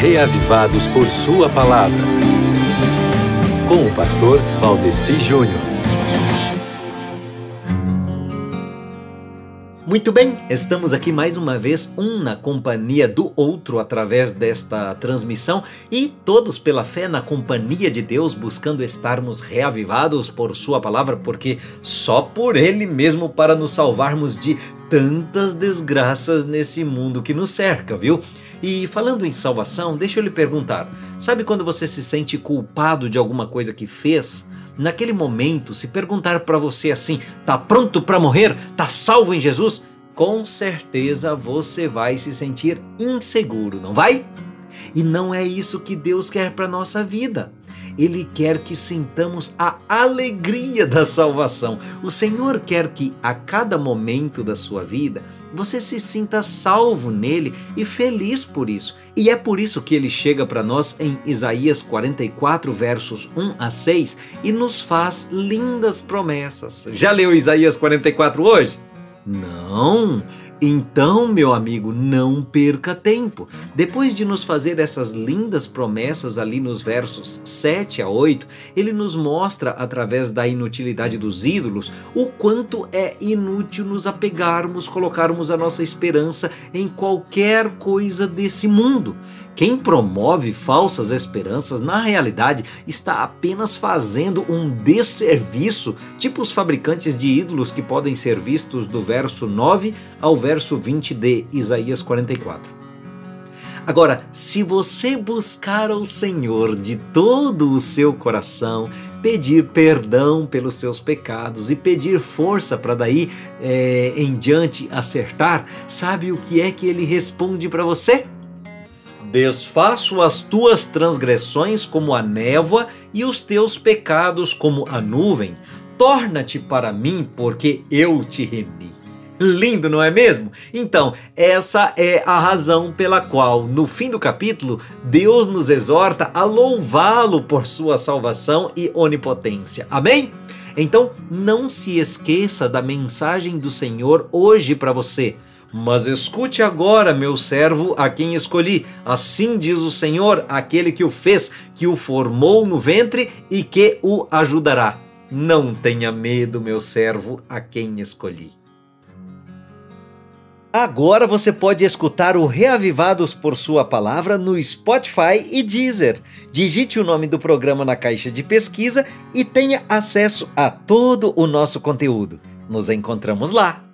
reavivados por Sua palavra. Com o pastor Valdeci Júnior. Muito bem, estamos aqui mais uma vez, um na companhia do outro através desta transmissão e todos pela fé na companhia de Deus, buscando estarmos reavivados por Sua palavra, porque só por Ele mesmo para nos salvarmos de tantas desgraças nesse mundo que nos cerca, viu? E falando em salvação, deixa eu lhe perguntar: sabe quando você se sente culpado de alguma coisa que fez? naquele momento, se perguntar para você assim: tá pronto para morrer? Tá salvo em Jesus? Com certeza você vai se sentir inseguro, não vai? E não é isso que Deus quer para nossa vida. Ele quer que sintamos a alegria da salvação. O Senhor quer que a cada momento da sua vida você se sinta salvo nele e feliz por isso. E é por isso que ele chega para nós em Isaías 44, versos 1 a 6 e nos faz lindas promessas. Já leu Isaías 44 hoje? Não! Então, meu amigo, não perca tempo. Depois de nos fazer essas lindas promessas ali nos versos 7 a 8, ele nos mostra, através da inutilidade dos ídolos, o quanto é inútil nos apegarmos, colocarmos a nossa esperança em qualquer coisa desse mundo. Quem promove falsas esperanças, na realidade, está apenas fazendo um desserviço, tipo os fabricantes de ídolos que podem ser vistos do verso 9 ao verso 20 de Isaías 44. Agora, se você buscar ao Senhor de todo o seu coração, pedir perdão pelos seus pecados e pedir força para daí é, em diante acertar, sabe o que é que ele responde para você? Desfaço as tuas transgressões como a névoa e os teus pecados como a nuvem. Torna-te para mim, porque eu te remi. Lindo, não é mesmo? Então, essa é a razão pela qual, no fim do capítulo, Deus nos exorta a louvá-lo por sua salvação e onipotência. Amém? Então, não se esqueça da mensagem do Senhor hoje para você. Mas escute agora, meu servo, a quem escolhi. Assim diz o Senhor, aquele que o fez, que o formou no ventre e que o ajudará. Não tenha medo, meu servo, a quem escolhi. Agora você pode escutar o Reavivados por Sua Palavra no Spotify e Deezer. Digite o nome do programa na caixa de pesquisa e tenha acesso a todo o nosso conteúdo. Nos encontramos lá.